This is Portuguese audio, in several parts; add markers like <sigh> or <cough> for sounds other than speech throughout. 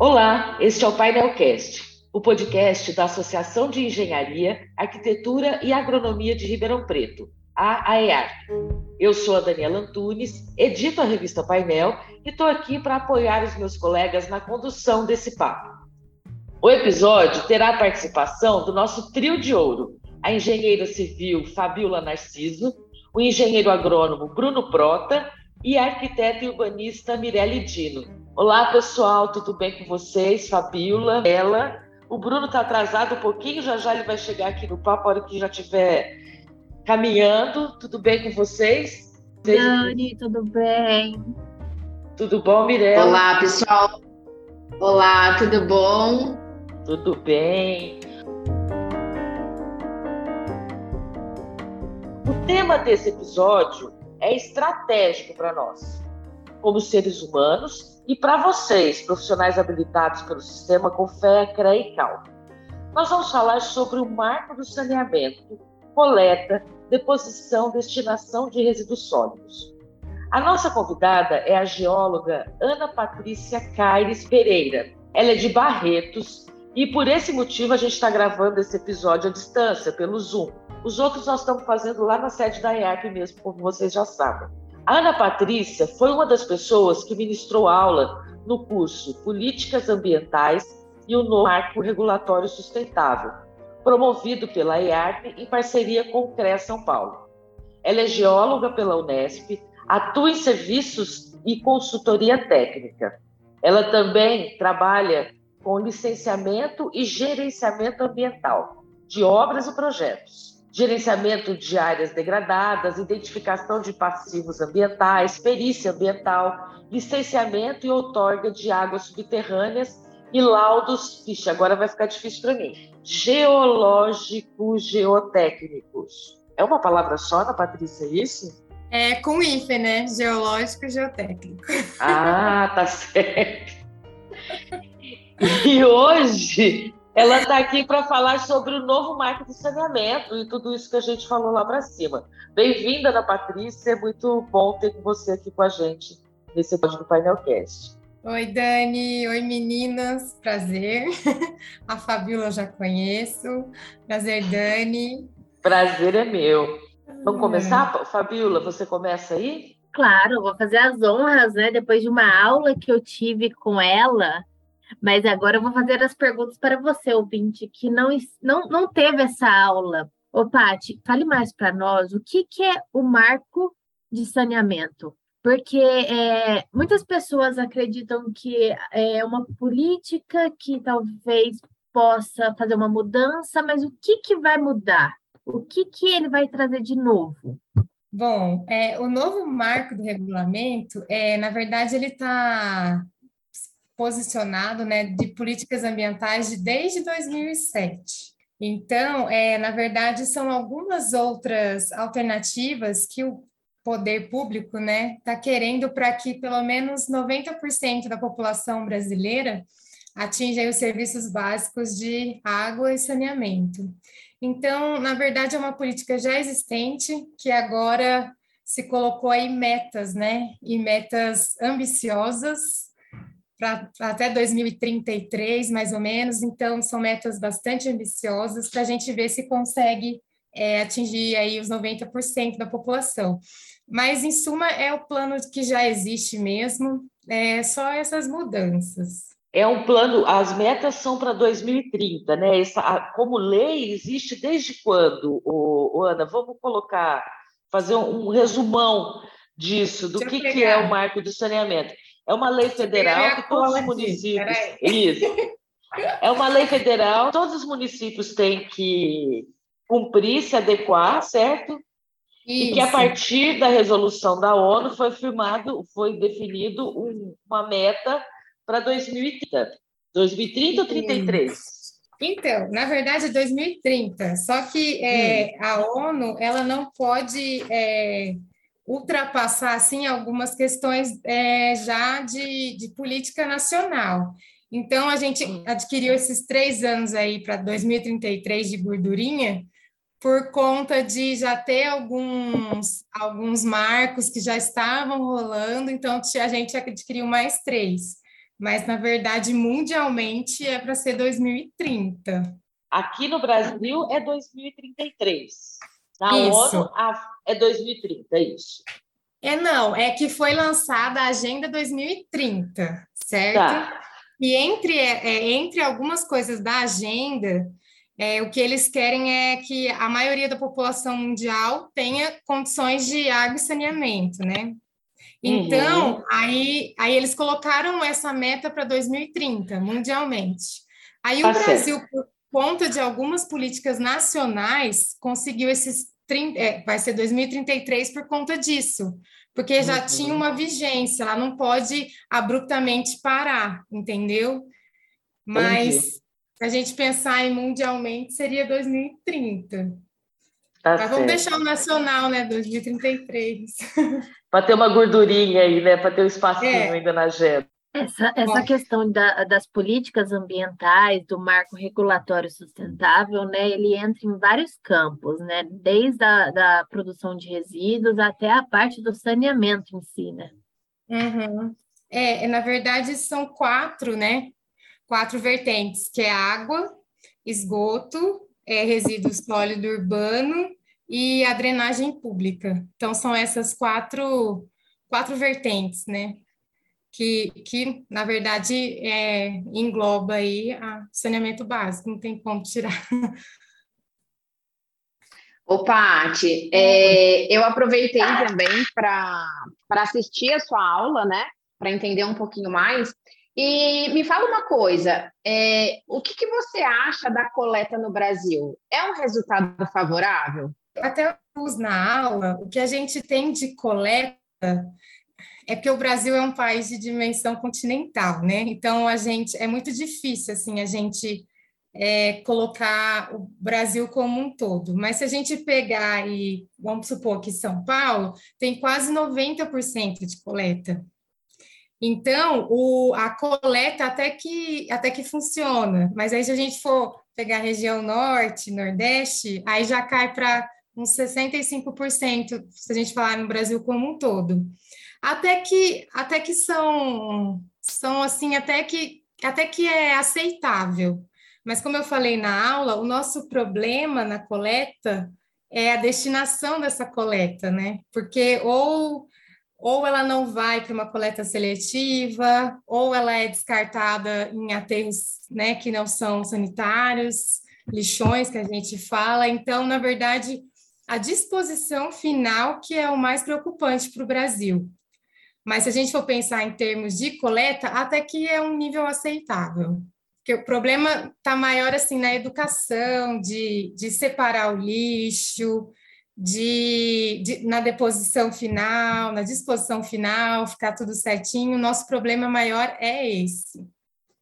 Olá, este é o Painelcast, o podcast da Associação de Engenharia, Arquitetura e Agronomia de Ribeirão Preto, a AEAR. Eu sou a Daniela Antunes, edito a revista Painel e estou aqui para apoiar os meus colegas na condução desse papo. O episódio terá a participação do nosso trio de ouro, a engenheira civil Fabiola Narciso, o engenheiro agrônomo Bruno Prota e a arquiteta e urbanista Mirelle Dino. Olá, pessoal, tudo bem com vocês? Fabiola, ela. O Bruno está atrasado um pouquinho, já já ele vai chegar aqui no papo, a hora que já estiver caminhando. Tudo bem com vocês? Dani, tudo bem? Tudo bom, Mirella? Olá, pessoal. Olá, tudo bom? Tudo bem. O tema desse episódio é estratégico para nós, como seres humanos e para vocês, profissionais habilitados pelo sistema fé, CREA e CAL. Nós vamos falar sobre o marco do saneamento, coleta, deposição, destinação de resíduos sólidos. A nossa convidada é a geóloga Ana Patrícia Caires Pereira. Ela é de Barretos e por esse motivo a gente está gravando esse episódio à distância, pelo Zoom. Os outros nós estamos fazendo lá na sede da IARP mesmo, como vocês já sabem. Ana Patrícia foi uma das pessoas que ministrou aula no curso Políticas Ambientais e o Novo Marco Regulatório Sustentável, promovido pela IARP em parceria com o CREA São Paulo. Ela é geóloga pela Unesp, atua em serviços e consultoria técnica. Ela também trabalha com licenciamento e gerenciamento ambiental de obras e projetos gerenciamento de áreas degradadas, identificação de passivos ambientais, perícia ambiental, licenciamento e outorga de águas subterrâneas e laudos, vixe, agora vai ficar difícil para mim, geológicos, geotécnicos. É uma palavra só, Ana Patrícia, é isso? É com IFE, né? Geológico e geotécnico. Ah, tá certo. E hoje ela está aqui para falar sobre o novo marco de saneamento e tudo isso que a gente falou lá para cima. Bem-vinda, Ana Patrícia. É muito bom ter você aqui com a gente nesse episódio do Painelcast. Oi, Dani. Oi, meninas. Prazer. <laughs> A Fabíola eu já conheço. Prazer, Dani. Prazer é meu. Vamos começar? Fabíola, você começa aí? Claro, vou fazer as honras, né? Depois de uma aula que eu tive com ela, mas agora eu vou fazer as perguntas para você, ouvinte, que não, não, não teve essa aula. Ô, Paty, fale mais para nós o que, que é o marco de saneamento. Porque é, muitas pessoas acreditam que é uma política que talvez possa fazer uma mudança, mas o que, que vai mudar? O que, que ele vai trazer de novo? Bom, é, o novo marco do regulamento, é, na verdade, ele está posicionado né, de políticas ambientais de, desde 2007. Então, é, na verdade, são algumas outras alternativas que o poder público está né, tá querendo para que pelo menos 90% da população brasileira atinja os serviços básicos de água e saneamento. Então, na verdade, é uma política já existente que agora se colocou aí metas, né? E metas ambiciosas para até 2033, mais ou menos. Então, são metas bastante ambiciosas para a gente ver se consegue é, atingir aí os 90% da população. Mas, em suma, é o plano que já existe mesmo, é só essas mudanças. É um plano, as metas são para 2030, né? Essa, como lei existe desde quando, o, Ana? Vamos colocar, fazer um, um resumão disso, do que, que é o marco de saneamento. É uma lei federal que todos os municípios. Isso. É uma lei federal, todos os municípios têm que cumprir, se adequar, certo? Isso. E que a partir da resolução da ONU foi firmado, foi definido um, uma meta para 2030. 2030 ou 33? Então, na verdade, é 2030. Só que é, hum. a ONU ela não pode é, ultrapassar assim algumas questões é, já de, de política nacional. Então a gente adquiriu esses três anos aí para 2033 de gordurinha por conta de já ter alguns alguns marcos que já estavam rolando, então a gente adquiriu mais três. mas na verdade mundialmente é para ser 2030. Aqui no Brasil é 2033. Na isso. ONU é 2030, é isso. É não, é que foi lançada a Agenda 2030, certo? Tá. E entre, é, é, entre algumas coisas da agenda, é, o que eles querem é que a maioria da população mundial tenha condições de água e saneamento, né? Então, uhum. aí, aí eles colocaram essa meta para 2030, mundialmente. Aí tá o Brasil, certo. por conta de algumas políticas nacionais, conseguiu esses 30, é, vai ser 2033 por conta disso, porque já uhum. tinha uma vigência, ela não pode abruptamente parar, entendeu? Mas se a gente pensar em mundialmente, seria 2030. Tá Mas certo. vamos deixar o nacional, né? 2033. Para ter uma gordurinha aí, né? Para ter um espacinho é. ainda na agenda. Essa, essa questão da, das políticas ambientais, do marco regulatório sustentável, né, ele entra em vários campos, né, desde a da produção de resíduos até a parte do saneamento em si, né? Uhum. É, na verdade, são quatro, né? quatro vertentes, que é água, esgoto, é, resíduo sólido urbano e a drenagem pública. Então, são essas quatro, quatro vertentes, né? Que, que na verdade, é, engloba aí a saneamento básico, não tem como tirar. Ô, Paty, é, eu aproveitei também para assistir a sua aula, né? Para entender um pouquinho mais. E me fala uma coisa, é, o que, que, você acha da coleta no Brasil? É um resultado favorável? Até na aula, o que a gente tem de coleta é que o Brasil é um país de dimensão continental, né? Então a gente é muito difícil assim a gente é, colocar o Brasil como um todo. Mas se a gente pegar e vamos supor que São Paulo tem quase 90% de coleta. Então, o, a coleta até que, até que funciona, mas aí se a gente for pegar a região norte, nordeste, aí já cai para uns 65%, se a gente falar no Brasil como um todo. Até que, até que são, são assim, até que, até que é aceitável. Mas como eu falei na aula, o nosso problema na coleta é a destinação dessa coleta, né? Porque ou ou ela não vai para uma coleta seletiva, ou ela é descartada em aterros né, que não são sanitários, lixões que a gente fala. Então, na verdade, a disposição final que é o mais preocupante para o Brasil. Mas se a gente for pensar em termos de coleta, até que é um nível aceitável. Porque o problema está maior assim na educação, de, de separar o lixo, de, de, na deposição final, na disposição final, ficar tudo certinho. Nosso problema maior é esse.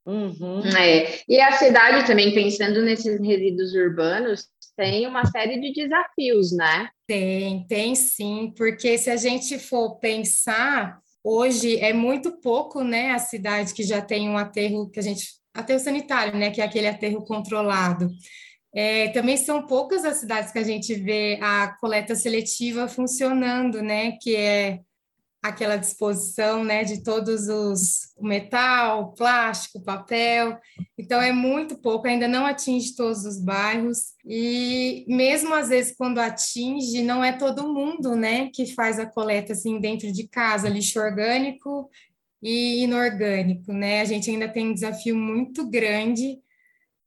Uhum. É. E a cidade também, pensando nesses resíduos urbanos, tem uma série de desafios, né? Tem, tem sim, porque se a gente for pensar, hoje é muito pouco, né, a cidade que já tem um aterro que a gente aterro sanitário, né, que é aquele aterro controlado. É, também são poucas as cidades que a gente vê a coleta seletiva funcionando, né? Que é aquela disposição, né, de todos os metal, plástico, papel. Então é muito pouco, ainda não atinge todos os bairros e mesmo às vezes quando atinge, não é todo mundo, né, que faz a coleta assim dentro de casa, lixo orgânico e inorgânico, né? A gente ainda tem um desafio muito grande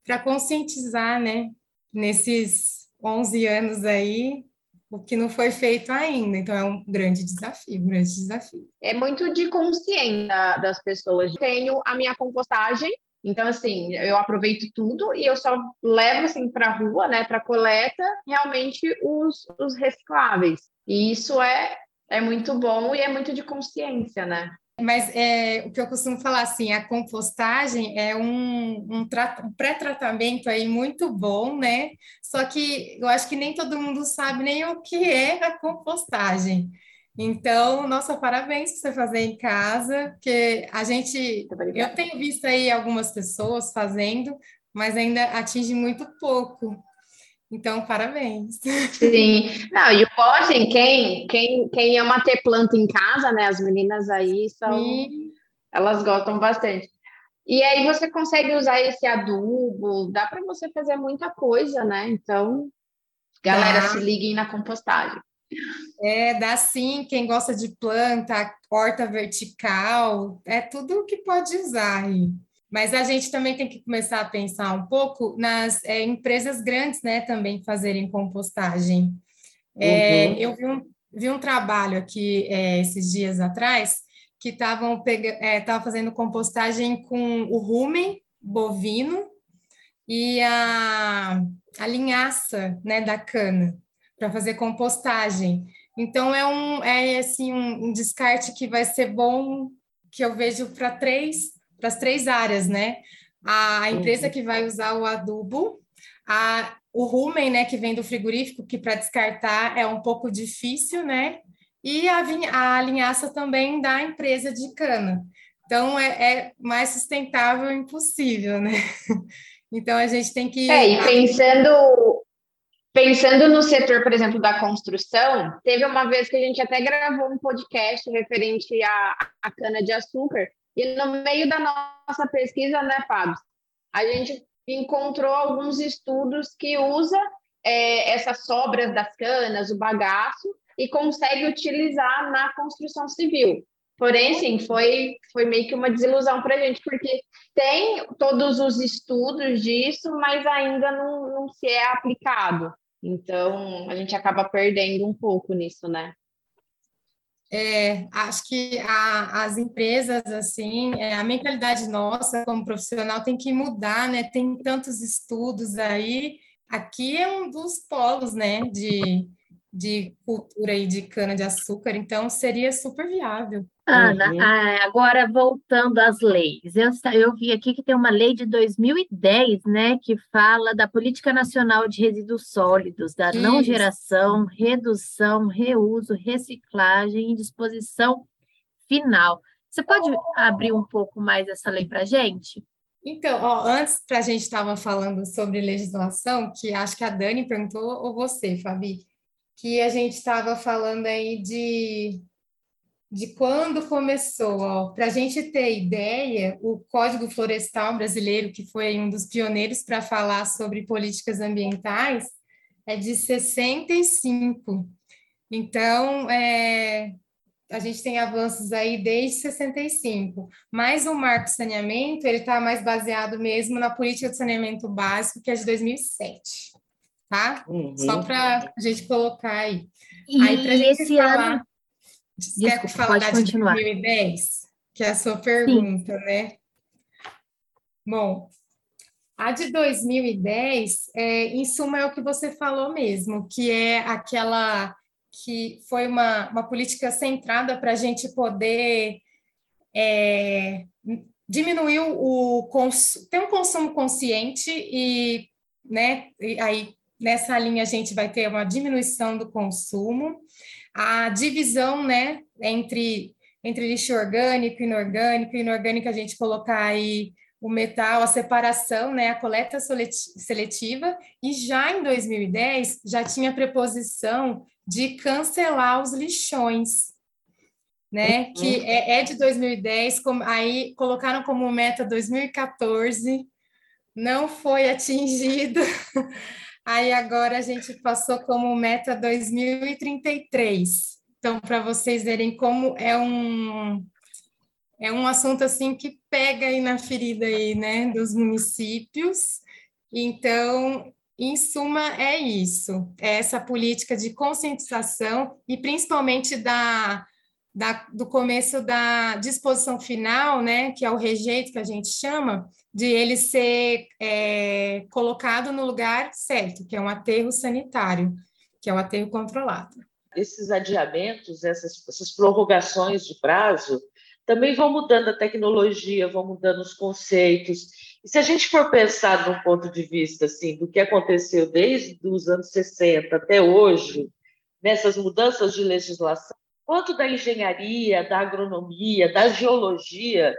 para conscientizar, né, nesses 11 anos aí, o que não foi feito ainda. Então, é um grande desafio, um grande desafio. É muito de consciência das pessoas. Tenho a minha compostagem, então, assim, eu aproveito tudo e eu só levo, assim, para a rua, né, para coleta, realmente os, os recicláveis. E isso é, é muito bom e é muito de consciência, né? Mas é, o que eu costumo falar assim, a compostagem é um, um, um pré-tratamento aí muito bom, né? Só que eu acho que nem todo mundo sabe nem o que é a compostagem. Então, nossa, parabéns por você fazer em casa, porque a gente, eu tenho visto aí algumas pessoas fazendo, mas ainda atinge muito pouco. Então, parabéns. Sim. Não, e o quem, quem, quem ama ter planta em casa, né? As meninas aí são. Sim. Elas gostam bastante. E aí você consegue usar esse adubo, dá para você fazer muita coisa, né? Então, galera, se liguem na compostagem. É, dá sim, quem gosta de planta, horta vertical, é tudo que pode usar aí. Mas a gente também tem que começar a pensar um pouco nas é, empresas grandes, né, também fazerem compostagem. É, uhum. Eu vi um, vi um trabalho aqui é, esses dias atrás que estavam é, fazendo compostagem com o rumen bovino e a, a linhaça né, da cana para fazer compostagem. Então é um é assim um, um descarte que vai ser bom que eu vejo para três para as três áreas, né? A empresa que vai usar o adubo, a, o rumen, né, que vem do frigorífico, que para descartar é um pouco difícil, né? E a, a linhaça também da empresa de cana. Então, é, é mais sustentável impossível, né? <laughs> Então, a gente tem que... É, e pensando, Pensando no setor, por exemplo, da construção, teve uma vez que a gente até gravou um podcast referente à, à cana-de-açúcar, e no meio da nossa pesquisa, né, Fábio, a gente encontrou alguns estudos que usa é, essas sobras das canas, o bagaço, e consegue utilizar na construção civil. Porém, sim, foi, foi meio que uma desilusão para a gente, porque tem todos os estudos disso, mas ainda não, não se é aplicado. Então, a gente acaba perdendo um pouco nisso, né? É, acho que a, as empresas, assim, é, a mentalidade nossa como profissional tem que mudar, né? Tem tantos estudos aí. Aqui é um dos polos, né, de, de cultura aí de cana-de-açúcar, então seria super viável. Ana, uhum. Agora voltando às leis, eu, eu vi aqui que tem uma lei de 2010, né, que fala da Política Nacional de Resíduos Sólidos, da Isso. não geração, redução, reuso, reciclagem e disposição final. Você pode abrir um pouco mais essa lei para a gente? Então, ó, antes para a gente estava falando sobre legislação, que acho que a Dani perguntou, ou você, Fabi, que a gente estava falando aí de de quando começou. Para a gente ter ideia, o Código Florestal Brasileiro, que foi um dos pioneiros para falar sobre políticas ambientais, é de 65. Então, é, a gente tem avanços aí desde 65. Mas o Marco Saneamento, ele está mais baseado mesmo na política de saneamento básico, que é de 2007. Tá? Uhum. Só para a gente colocar aí. E aí, esse falar... ano Desculpa, Quer falar pode continuar. de 2010? Que é a sua pergunta, Sim. né? Bom, a de 2010, é, em suma, é o que você falou mesmo, que é aquela que foi uma, uma política centrada para a gente poder é, diminuir o consumo, ter um consumo consciente e, né, e aí nessa linha a gente vai ter uma diminuição do consumo. A divisão, né, entre, entre lixo orgânico e inorgânico, inorgânico a gente colocar aí o metal, a separação, né, a coleta seletiva, e já em 2010 já tinha a preposição de cancelar os lixões, né, uhum. que é, é de 2010, com, aí colocaram como meta 2014, não foi atingido, <laughs> Aí agora a gente passou como meta 2033. Então, para vocês verem como é um é um assunto assim que pega aí na ferida aí, né, dos municípios. Então, em suma, é isso. É essa política de conscientização e principalmente da, da, do começo da disposição final, né, que é o rejeito que a gente chama, de ele ser é, colocado no lugar certo, que é um aterro sanitário, que é um aterro controlado. Esses adiamentos, essas, essas prorrogações de prazo, também vão mudando a tecnologia, vão mudando os conceitos. E se a gente for pensar de um ponto de vista assim, do que aconteceu desde os anos 60 até hoje, nessas mudanças de legislação, quanto da engenharia, da agronomia, da geologia,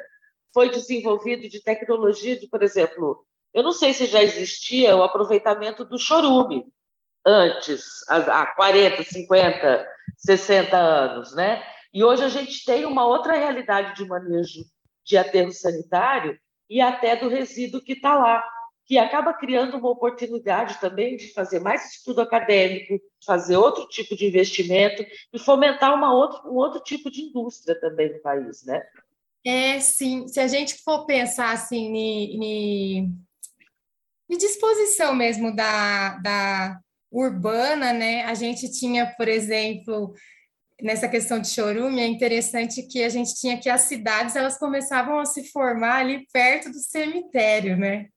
foi desenvolvido de tecnologia de, por exemplo, eu não sei se já existia o aproveitamento do chorume antes, há 40, 50, 60 anos, né? E hoje a gente tem uma outra realidade de manejo de aterro sanitário e até do resíduo que está lá, que acaba criando uma oportunidade também de fazer mais estudo acadêmico, fazer outro tipo de investimento e fomentar uma outra, um outro tipo de indústria também no país, né? É, sim. Se a gente for pensar assim, em, disposição mesmo da, da urbana, né? A gente tinha, por exemplo, nessa questão de chorume, é interessante que a gente tinha que as cidades elas começavam a se formar ali perto do cemitério, né?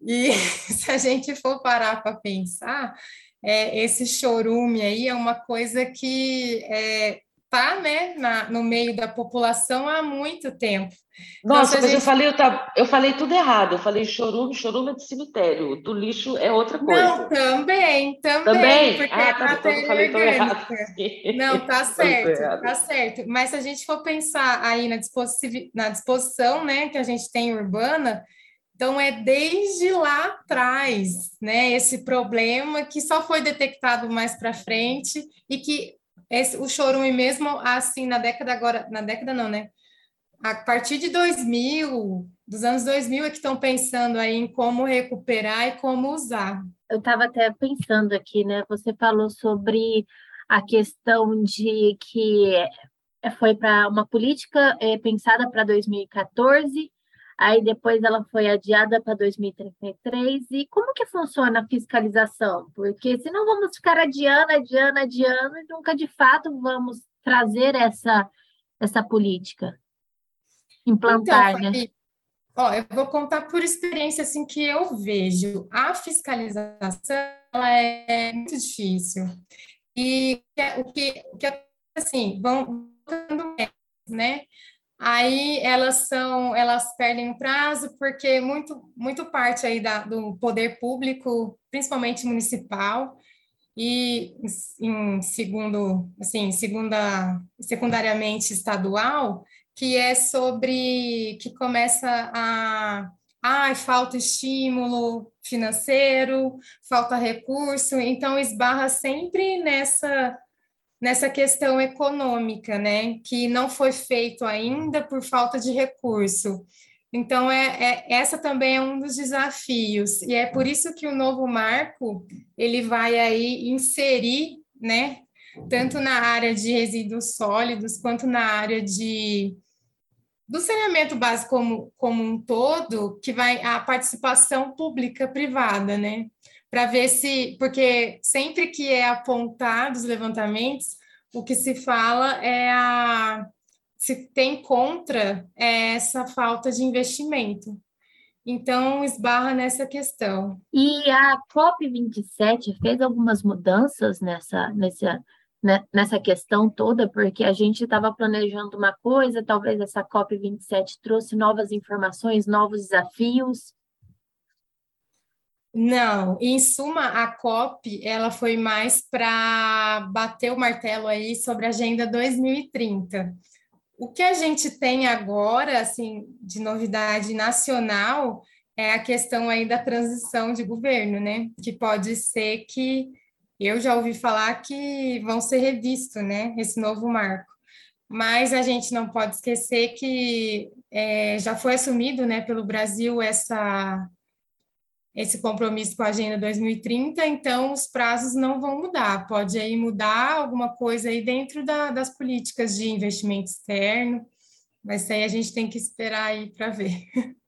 E <laughs> se a gente for parar para pensar, é, esse chorume aí é uma coisa que é, tá, né, na, no meio da população há muito tempo. Então, Nossa, então, mas gente... eu, falei, eu, eu falei tudo errado. Eu falei chorume, chorume é de cemitério. Do lixo é outra coisa. Não, também, também. Também? Porque ah, tá, então eu falei tudo errado. <laughs> Não, tá certo, tá certo. Mas se a gente for pensar aí na, disposição, na disposição, né, que a gente tem urbana, então é desde lá atrás, né, esse problema que só foi detectado mais para frente e que esse, o chorume mesmo assim na década agora, na década não, né? A partir de 2000, dos anos 2000 é que estão pensando aí em como recuperar e como usar. Eu estava até pensando aqui, né? Você falou sobre a questão de que foi para uma política é, pensada para 2014 aí depois ela foi adiada para 2033. E como que funciona a fiscalização? Porque senão vamos ficar adiando, adiando, adiando e nunca de fato vamos trazer essa, essa política, implantar, então, né? Ó, eu vou contar por experiência assim que eu vejo. A fiscalização ela é muito difícil. E o que, o que assim, vão né? Aí elas são, elas perdem o prazo porque muito, muito parte aí da, do poder público, principalmente municipal, e em segundo, assim, segunda, secundariamente estadual, que é sobre que começa a ah, falta estímulo financeiro, falta recurso, então esbarra sempre nessa nessa questão econômica, né, que não foi feito ainda por falta de recurso. Então, é, é, essa também é um dos desafios, e é por isso que o novo marco, ele vai aí inserir, né, tanto na área de resíduos sólidos, quanto na área de do saneamento básico como, como um todo, que vai a participação pública privada, né? Para ver se, porque sempre que é apontado os levantamentos, o que se fala é a se tem contra é essa falta de investimento. Então, esbarra nessa questão. E a COP27 fez algumas mudanças nessa, nessa, né, nessa questão toda, porque a gente estava planejando uma coisa, talvez essa COP27 trouxe novas informações, novos desafios. Não, em suma, a COP ela foi mais para bater o martelo aí sobre a Agenda 2030. O que a gente tem agora, assim, de novidade nacional, é a questão aí da transição de governo, né? Que pode ser que eu já ouvi falar que vão ser revisto, né? Esse novo marco. Mas a gente não pode esquecer que é, já foi assumido, né, pelo Brasil essa esse compromisso com a Agenda 2030, então os prazos não vão mudar. Pode aí mudar alguma coisa aí dentro da, das políticas de investimento externo, mas aí a gente tem que esperar aí para ver. <laughs>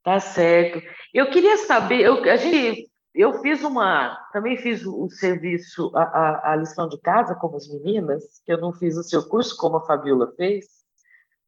Tá certo. Eu queria saber, eu, a gente, eu fiz uma, também fiz o serviço, a, a, a lição de casa como as meninas, que eu não fiz o seu curso como a Fabiola fez,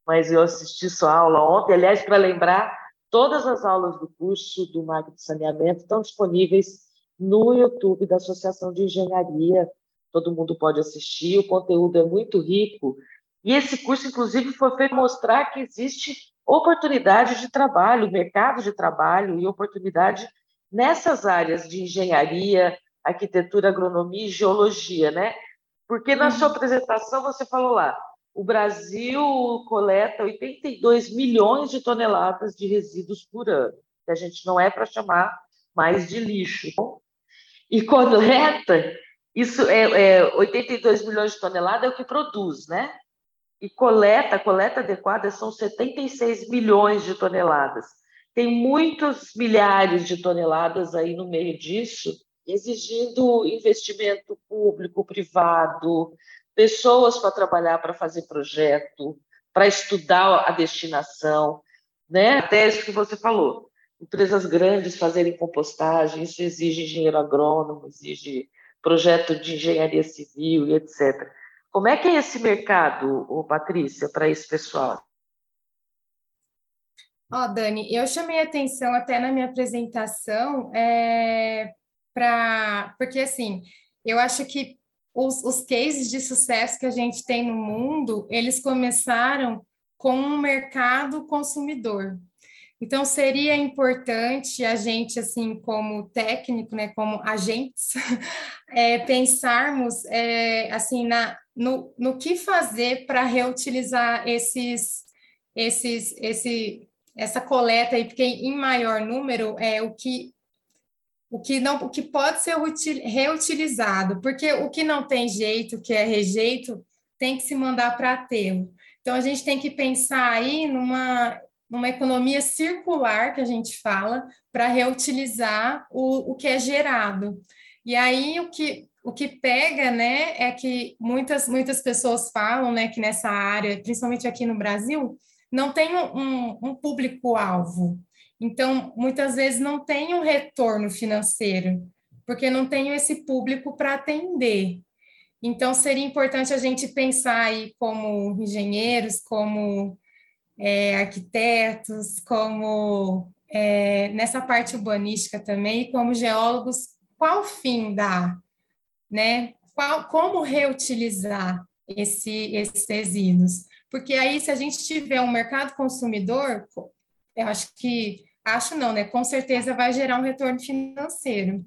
mas eu assisti sua aula ontem, aliás, para lembrar Todas as aulas do curso do Marco de Saneamento estão disponíveis no YouTube da Associação de Engenharia. Todo mundo pode assistir, o conteúdo é muito rico. E esse curso, inclusive, foi feito mostrar que existe oportunidade de trabalho, mercado de trabalho e oportunidade nessas áreas de engenharia, arquitetura, agronomia e geologia, né? Porque na sua uhum. apresentação você falou lá, o Brasil coleta 82 milhões de toneladas de resíduos por ano, que a gente não é para chamar mais de lixo. E coleta, isso é, é 82 milhões de toneladas é o que produz, né? e coleta, coleta adequada são 76 milhões de toneladas. Tem muitos milhares de toneladas aí no meio disso, exigindo investimento público, privado, pessoas para trabalhar para fazer projeto, para estudar a destinação, né? Até isso que você falou. Empresas grandes fazerem compostagem, isso exige engenheiro agrônomo, exige projeto de engenharia civil e etc. Como é que é esse mercado, Patrícia, para esse pessoal? Ó, oh, Dani, eu chamei atenção até na minha apresentação é, para porque assim, eu acho que os, os cases de sucesso que a gente tem no mundo, eles começaram com um mercado consumidor. Então, seria importante a gente, assim, como técnico, né, como agentes, <laughs> é, pensarmos, é, assim, na, no, no que fazer para reutilizar esses, esses, esse, essa coleta aí, porque em maior número é o que o que não o que pode ser reutilizado, porque o que não tem jeito, que é rejeito, tem que se mandar para aterro. Então a gente tem que pensar aí numa numa economia circular que a gente fala para reutilizar o, o que é gerado. E aí o que o que pega, né, é que muitas muitas pessoas falam, né, que nessa área, principalmente aqui no Brasil, não tem um, um público-alvo. Então, muitas vezes não tem um retorno financeiro, porque não tem esse público para atender. Então, seria importante a gente pensar aí como engenheiros, como é, arquitetos, como é, nessa parte urbanística também, como geólogos, qual fim dá, né? Qual, como reutilizar esse, esses resíduos? Porque aí, se a gente tiver um mercado consumidor, eu acho que, acho não, né? Com certeza vai gerar um retorno financeiro.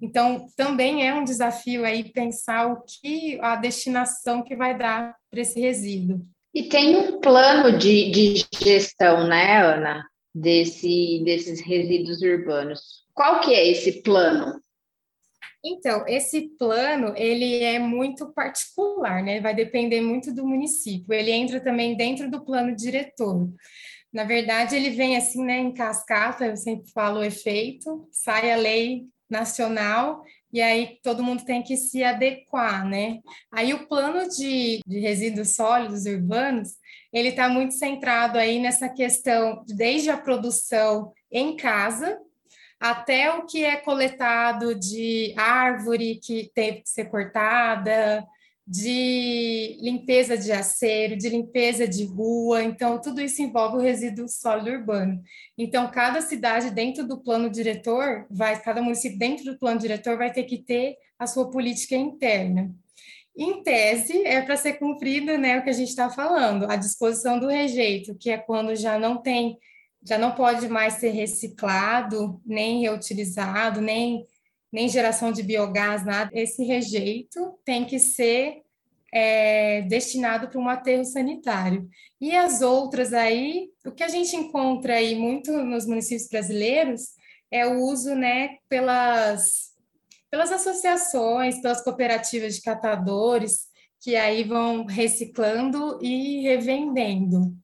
Então, também é um desafio aí pensar o que a destinação que vai dar para esse resíduo. E tem um plano de, de gestão, né, Ana, desse, desses resíduos urbanos. Qual que é esse plano? Então, esse plano, ele é muito particular, né? Vai depender muito do município. Ele entra também dentro do plano diretor. Na verdade, ele vem assim, né, em cascata, eu sempre falo o efeito, sai a lei nacional e aí todo mundo tem que se adequar, né? Aí o plano de, de resíduos sólidos urbanos, ele está muito centrado aí nessa questão, desde a produção em casa, até o que é coletado de árvore que teve que ser cortada, de limpeza de aceiro, de limpeza de rua, então tudo isso envolve o resíduo sólido urbano. Então cada cidade dentro do plano diretor vai, cada município dentro do plano diretor vai ter que ter a sua política interna. Em tese, é para ser cumprido, né, o que a gente está falando, a disposição do rejeito, que é quando já não tem, já não pode mais ser reciclado, nem reutilizado, nem nem geração de biogás, nada. Esse rejeito tem que ser é, destinado para um aterro sanitário. E as outras aí, o que a gente encontra aí muito nos municípios brasileiros é o uso, né, pelas, pelas associações, pelas cooperativas de catadores, que aí vão reciclando e revendendo.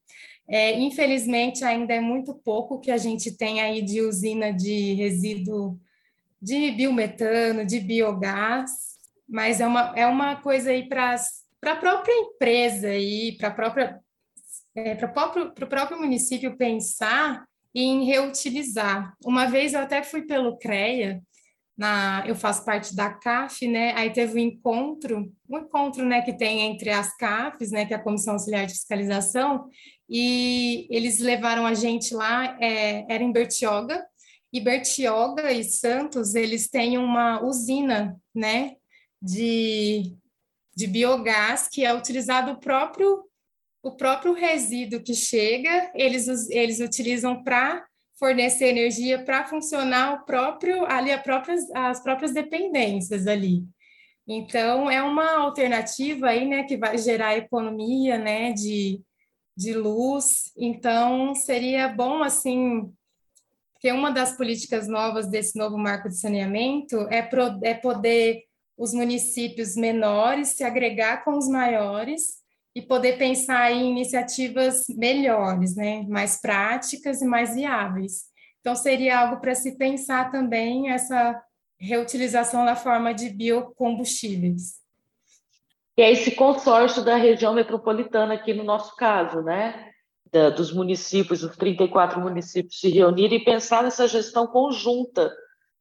É, infelizmente, ainda é muito pouco que a gente tem aí de usina de resíduo de biometano, de biogás, mas é uma, é uma coisa aí para a própria empresa e para própria é, para o próprio, próprio município pensar em reutilizar. Uma vez eu até fui pelo CREA, na, eu faço parte da CAF, né? Aí teve um encontro, um encontro, né, que tem entre as CAFs, né, que é a Comissão Auxiliar de Fiscalização, e eles levaram a gente lá, é, era em Bertioga, e Bertioga e Santos, eles têm uma usina, né, de, de biogás que é utilizado o próprio o próprio resíduo que chega, eles, eles utilizam para fornecer energia para funcionar o próprio ali a próprias, as próprias dependências ali. Então é uma alternativa aí, né, que vai gerar economia, né, de, de luz. Então seria bom assim porque uma das políticas novas desse novo marco de saneamento é, pro, é poder os municípios menores se agregar com os maiores e poder pensar em iniciativas melhores, né, mais práticas e mais viáveis. Então, seria algo para se pensar também essa reutilização na forma de biocombustíveis. E é esse consórcio da região metropolitana aqui no nosso caso, né? Da, dos municípios, os 34 municípios se reunirem e pensar nessa gestão conjunta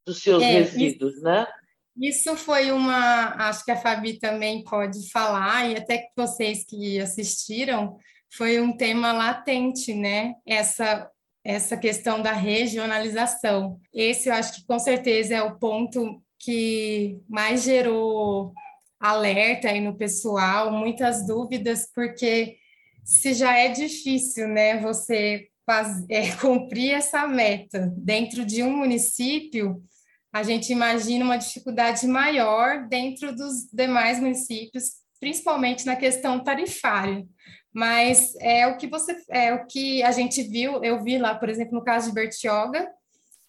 dos seus é, resíduos, isso, né? Isso foi uma, acho que a Fabi também pode falar, e até que vocês que assistiram, foi um tema latente, né? Essa essa questão da regionalização. Esse eu acho que com certeza é o ponto que mais gerou alerta aí no pessoal, muitas dúvidas, porque se já é difícil, né, você faz, <laughs> é, cumprir essa meta dentro de um município, a gente imagina uma dificuldade maior dentro dos demais municípios, principalmente na questão tarifária. Mas é o que você é o que a gente viu, eu vi lá, por exemplo, no caso de Bertioga,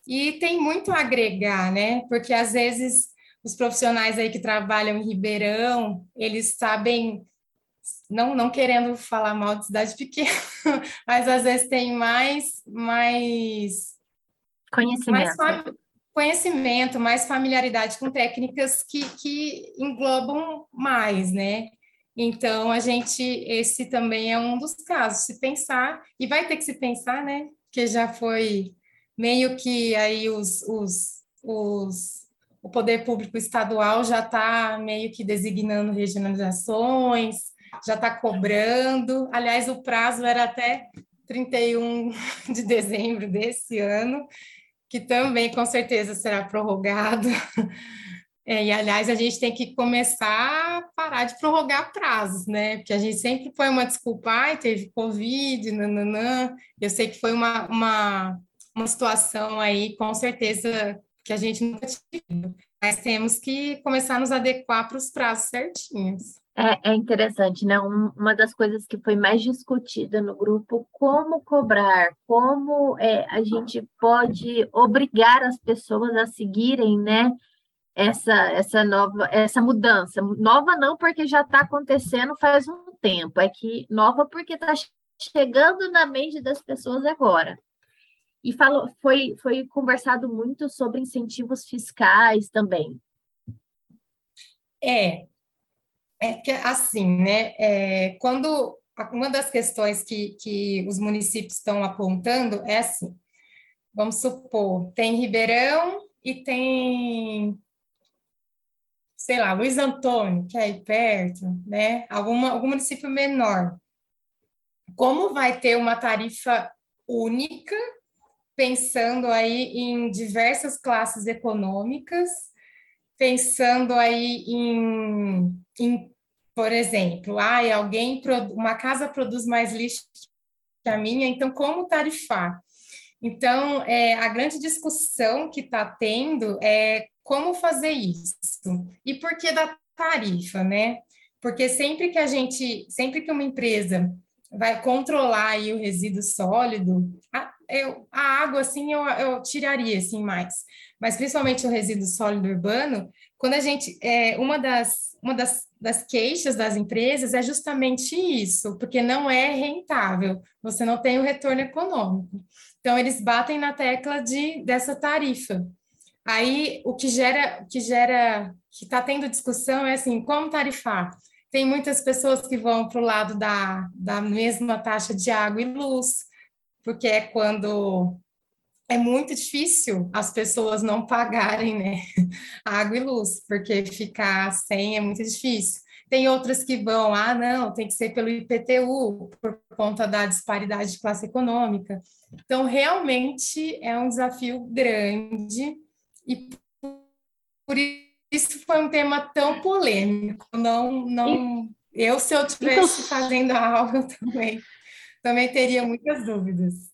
e tem muito a agregar, né? Porque às vezes os profissionais aí que trabalham em Ribeirão, eles sabem não, não querendo falar mal de cidade pequena, <laughs> mas às vezes tem mais mais conhecimento. Mais conhecimento, mais familiaridade com técnicas que, que englobam mais, né? Então, a gente, esse também é um dos casos, se pensar, e vai ter que se pensar, né? Que já foi meio que aí os, os, os o poder público estadual já está meio que designando regionalizações, já está cobrando. Aliás, o prazo era até 31 de dezembro desse ano, que também com certeza será prorrogado. É, e, aliás, a gente tem que começar a parar de prorrogar prazos, né? Porque a gente sempre põe uma desculpa, ai, teve Covid, nananã. Eu sei que foi uma, uma, uma situação aí, com certeza, que a gente nunca tive. Mas temos que começar a nos adequar para os prazos certinhos. É, é, interessante, né? Um, uma das coisas que foi mais discutida no grupo, como cobrar, como é, a gente pode obrigar as pessoas a seguirem, né? essa essa nova essa mudança nova não porque já está acontecendo faz um tempo é que nova porque está chegando na mente das pessoas agora e falou foi foi conversado muito sobre incentivos fiscais também é é que assim né é, quando uma das questões que, que os municípios estão apontando é assim vamos supor tem Ribeirão e tem sei lá, Luiz Antônio, que é aí perto, né? Alguma, algum município menor. Como vai ter uma tarifa única, pensando aí em diversas classes econômicas, pensando aí em, em por exemplo, ah, alguém, uma casa produz mais lixo que a minha, então como tarifar? Então, é, a grande discussão que está tendo é como fazer isso? E por que da tarifa, né? Porque sempre que a gente, sempre que uma empresa vai controlar aí o resíduo sólido, a, eu, a água, assim, eu, eu tiraria, assim, mais. Mas principalmente o resíduo sólido urbano, quando a gente, é, uma das, uma das, das queixas das empresas é justamente isso, porque não é rentável, você não tem o retorno econômico. Então, eles batem na tecla de, dessa tarifa. Aí o que gera, que gera, que está tendo discussão é assim, como tarifar? Tem muitas pessoas que vão para o lado da, da mesma taxa de água e luz, porque é quando é muito difícil as pessoas não pagarem né, <laughs> água e luz, porque ficar sem é muito difícil. Tem outras que vão, ah, não, tem que ser pelo IPTU, por conta da disparidade de classe econômica. Então, realmente é um desafio grande e por isso foi um tema tão polêmico. Não, não, eu se eu tivesse então, fazendo a <laughs> aula eu também, também teria muitas dúvidas.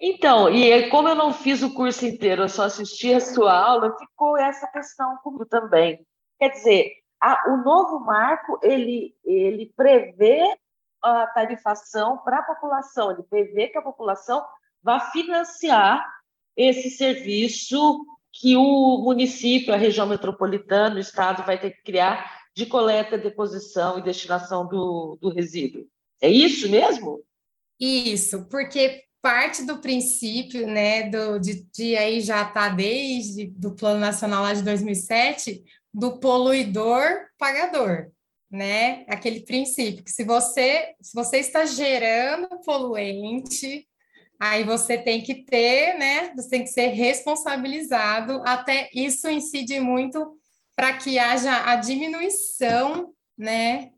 Então, e como eu não fiz o curso inteiro, eu só assisti a sua aula, ficou essa questão comigo também. Quer dizer, a, o novo marco ele ele prevê a tarifação para a população, ele prevê que a população vá financiar esse serviço que o município, a região metropolitana, o estado vai ter que criar de coleta, deposição e destinação do, do resíduo. É isso mesmo? Isso, porque parte do princípio, né, do, de, de aí já está desde do Plano Nacional lá de 2007, do poluidor pagador, né? Aquele princípio que se você se você está gerando poluente, aí você tem que ter, né? Você tem que ser responsabilizado. Até isso incide muito para que haja a diminuição, né?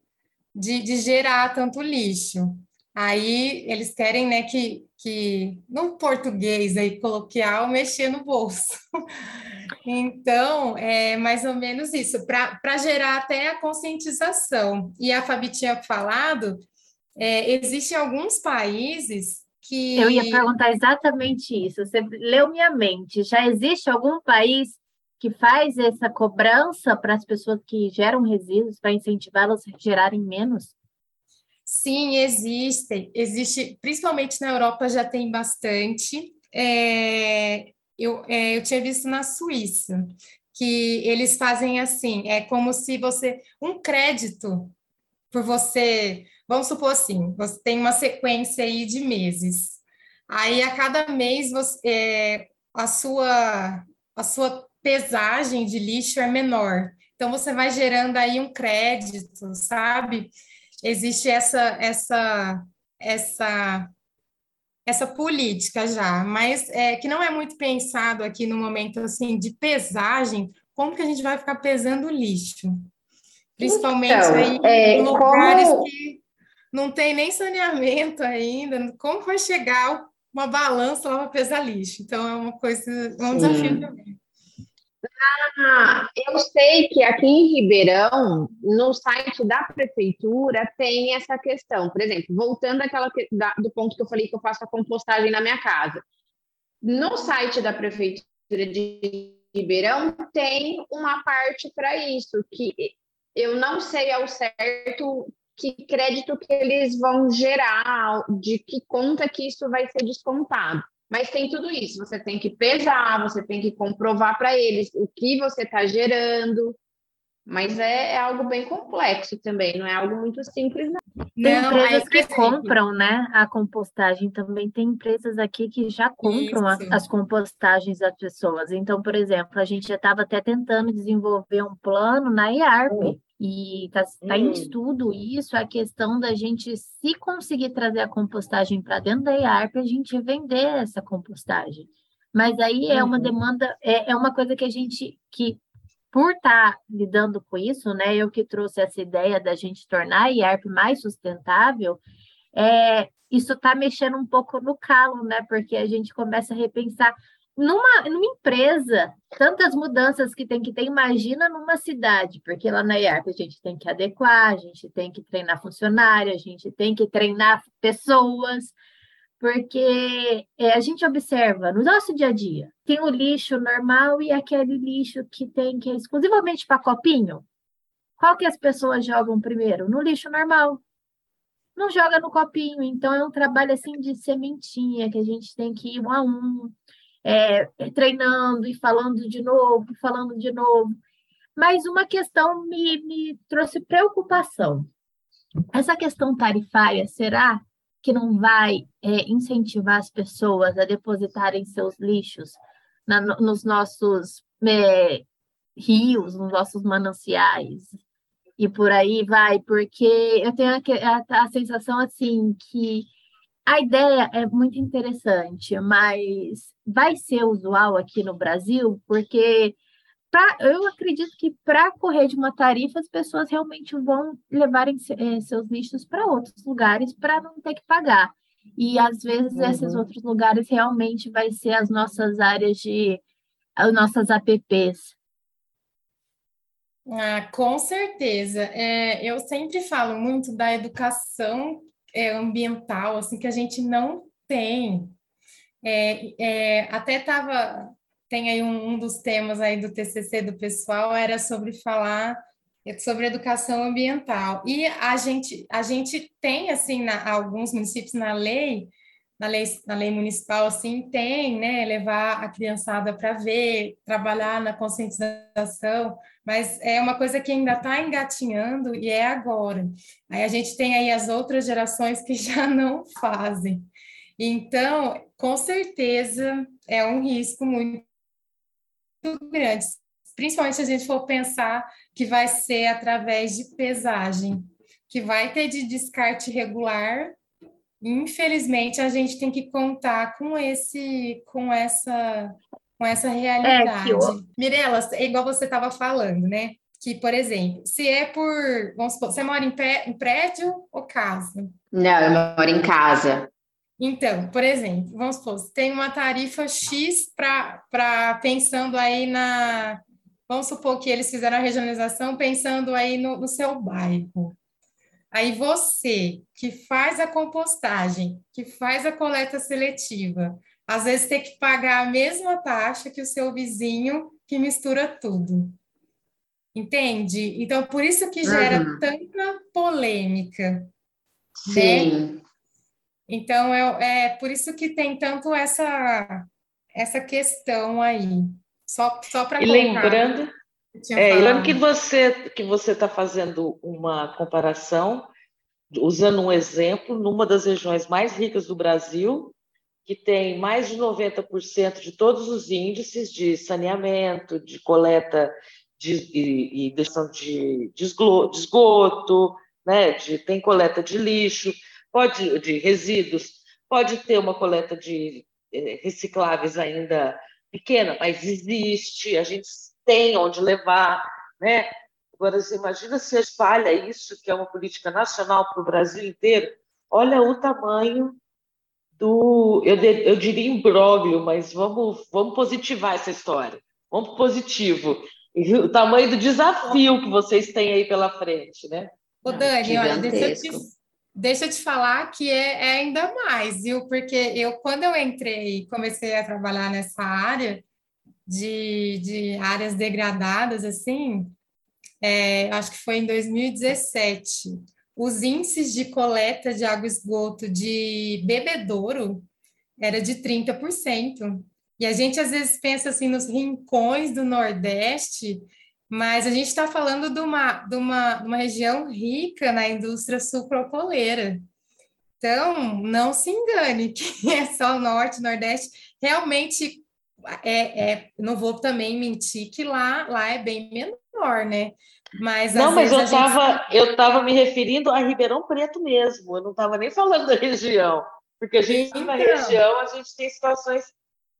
De, de gerar tanto lixo. Aí eles querem, né, que, que no português aí coloquial mexer no bolso. <laughs> então, é mais ou menos isso, para gerar até a conscientização. E a Fabi tinha falado, é, existem alguns países que. Eu ia perguntar exatamente isso. Você leu minha mente. Já existe algum país que faz essa cobrança para as pessoas que geram resíduos, para incentivá-las a gerarem menos? Sim, existem. Existe, principalmente na Europa já tem bastante. É, eu, é, eu tinha visto na Suíça que eles fazem assim, é como se você um crédito por você, vamos supor assim, você tem uma sequência aí de meses. Aí a cada mês você, é, a sua a sua pesagem de lixo é menor. Então você vai gerando aí um crédito, sabe? Existe essa essa essa essa política já, mas é, que não é muito pensado aqui no momento assim de pesagem, como que a gente vai ficar pesando lixo? Principalmente então, aí é, em lugares como... que não tem nem saneamento ainda, como vai chegar uma balança lá para pesar lixo? Então é uma coisa, é um Sim. desafio também. Ah, eu sei que aqui em Ribeirão, no site da prefeitura, tem essa questão. Por exemplo, voltando àquela da, do ponto que eu falei que eu faço a compostagem na minha casa. No site da prefeitura de Ribeirão tem uma parte para isso, que eu não sei ao certo que crédito que eles vão gerar, de que conta que isso vai ser descontado. Mas tem tudo isso, você tem que pesar, você tem que comprovar para eles o que você está gerando. Mas é, é, algo bem complexo também, não é algo muito simples, não. Tem não, empresas que compram, né, a compostagem também. Tem empresas aqui que já compram a, as compostagens das pessoas. Então, por exemplo, a gente já estava até tentando desenvolver um plano na IARP. E está tá em hum. estudo isso, a questão da gente, se conseguir trazer a compostagem para dentro da IARP, a gente vender essa compostagem. Mas aí é uma uhum. demanda, é, é uma coisa que a gente, que por estar tá lidando com isso, né, eu que trouxe essa ideia da gente tornar a IARP mais sustentável, é, isso está mexendo um pouco no calo, né, porque a gente começa a repensar numa, numa empresa, tantas mudanças que tem que ter, imagina numa cidade, porque lá na IARP a gente tem que adequar, a gente tem que treinar funcionário, a gente tem que treinar pessoas, porque é, a gente observa no nosso dia a dia, tem o lixo normal e aquele lixo que tem que é exclusivamente para copinho. Qual que as pessoas jogam primeiro? No lixo normal. Não joga no copinho, então é um trabalho assim de sementinha que a gente tem que ir um a um é, treinando e falando de novo, falando de novo. Mas uma questão me, me trouxe preocupação. Essa questão tarifária, será que não vai é, incentivar as pessoas a depositarem seus lixos na, nos nossos é, rios, nos nossos mananciais? E por aí vai, porque eu tenho a, a, a sensação assim que a ideia é muito interessante, mas vai ser usual aqui no Brasil, porque pra, eu acredito que para correr de uma tarifa, as pessoas realmente vão levarem é, seus lixos para outros lugares para não ter que pagar. E às vezes uhum. esses outros lugares realmente vai ser as nossas áreas de as nossas APPs. Ah, com certeza. É, eu sempre falo muito da educação é, ambiental, assim, que a gente não tem. É, é, até estava, tem aí um, um, dos temas aí do TCC do pessoal, era sobre falar sobre educação ambiental. E a gente, a gente tem, assim, na, alguns municípios na lei, na lei, na lei municipal, assim, tem, né, levar a criançada para ver, trabalhar na conscientização, mas é uma coisa que ainda está engatinhando e é agora. Aí a gente tem aí as outras gerações que <laughs> já não fazem. Então, com certeza, é um risco muito grande, principalmente se a gente for pensar que vai ser através de pesagem, que vai ter de descarte regular infelizmente a gente tem que contar com esse com essa com essa realidade. É, eu... Mirela, é igual você estava falando, né? Que, por exemplo, se é por. Vamos supor, você mora em, pé, em prédio ou casa? Não, eu moro em casa. Então, por exemplo, vamos supor, tem uma tarifa X para pensando aí na. Vamos supor que eles fizeram a regionalização pensando aí no, no seu bairro. Aí você que faz a compostagem, que faz a coleta seletiva, às vezes tem que pagar a mesma taxa que o seu vizinho que mistura tudo. Entende? Então, por isso que gera uhum. tanta polêmica. Né? Sim. Né? Então, é, é por isso que tem tanto essa, essa questão aí. Só, só para E lembrando, é, lembrando que você que você está fazendo uma comparação, usando um exemplo, numa das regiões mais ricas do Brasil, que tem mais de 90% de todos os índices de saneamento, de coleta de, e, e de, de esgoto, né? de, tem coleta de lixo, pode de resíduos, pode ter uma coleta de eh, recicláveis ainda pequena, mas existe, a gente tem onde levar, né? Agora, você imagina se espalha isso, que é uma política nacional para o Brasil inteiro. Olha o tamanho do, eu, eu diria imbróglio, mas vamos, vamos positivar essa história. Vamos positivo. E o tamanho do desafio que vocês têm aí pela frente, né? Ô, Dani, olha, deixa eu, te, deixa eu te falar que é, é ainda mais, viu? Porque eu, quando eu entrei e comecei a trabalhar nessa área, de, de áreas degradadas, assim, é, acho que foi em 2017. Os índices de coleta de água esgoto de bebedouro era de 30%. E a gente às vezes pensa assim nos rincões do Nordeste, mas a gente está falando de uma, de, uma, de uma região rica na indústria sucrocoleira. Então, não se engane <laughs> que é só o Norte, Nordeste. Realmente, é, é, não vou também mentir que lá, lá é bem menor, né? Mas não, mas eu estava gente... eu tava me referindo a Ribeirão Preto mesmo. Eu não estava nem falando da <laughs> região, porque a gente então, na região a gente tem situações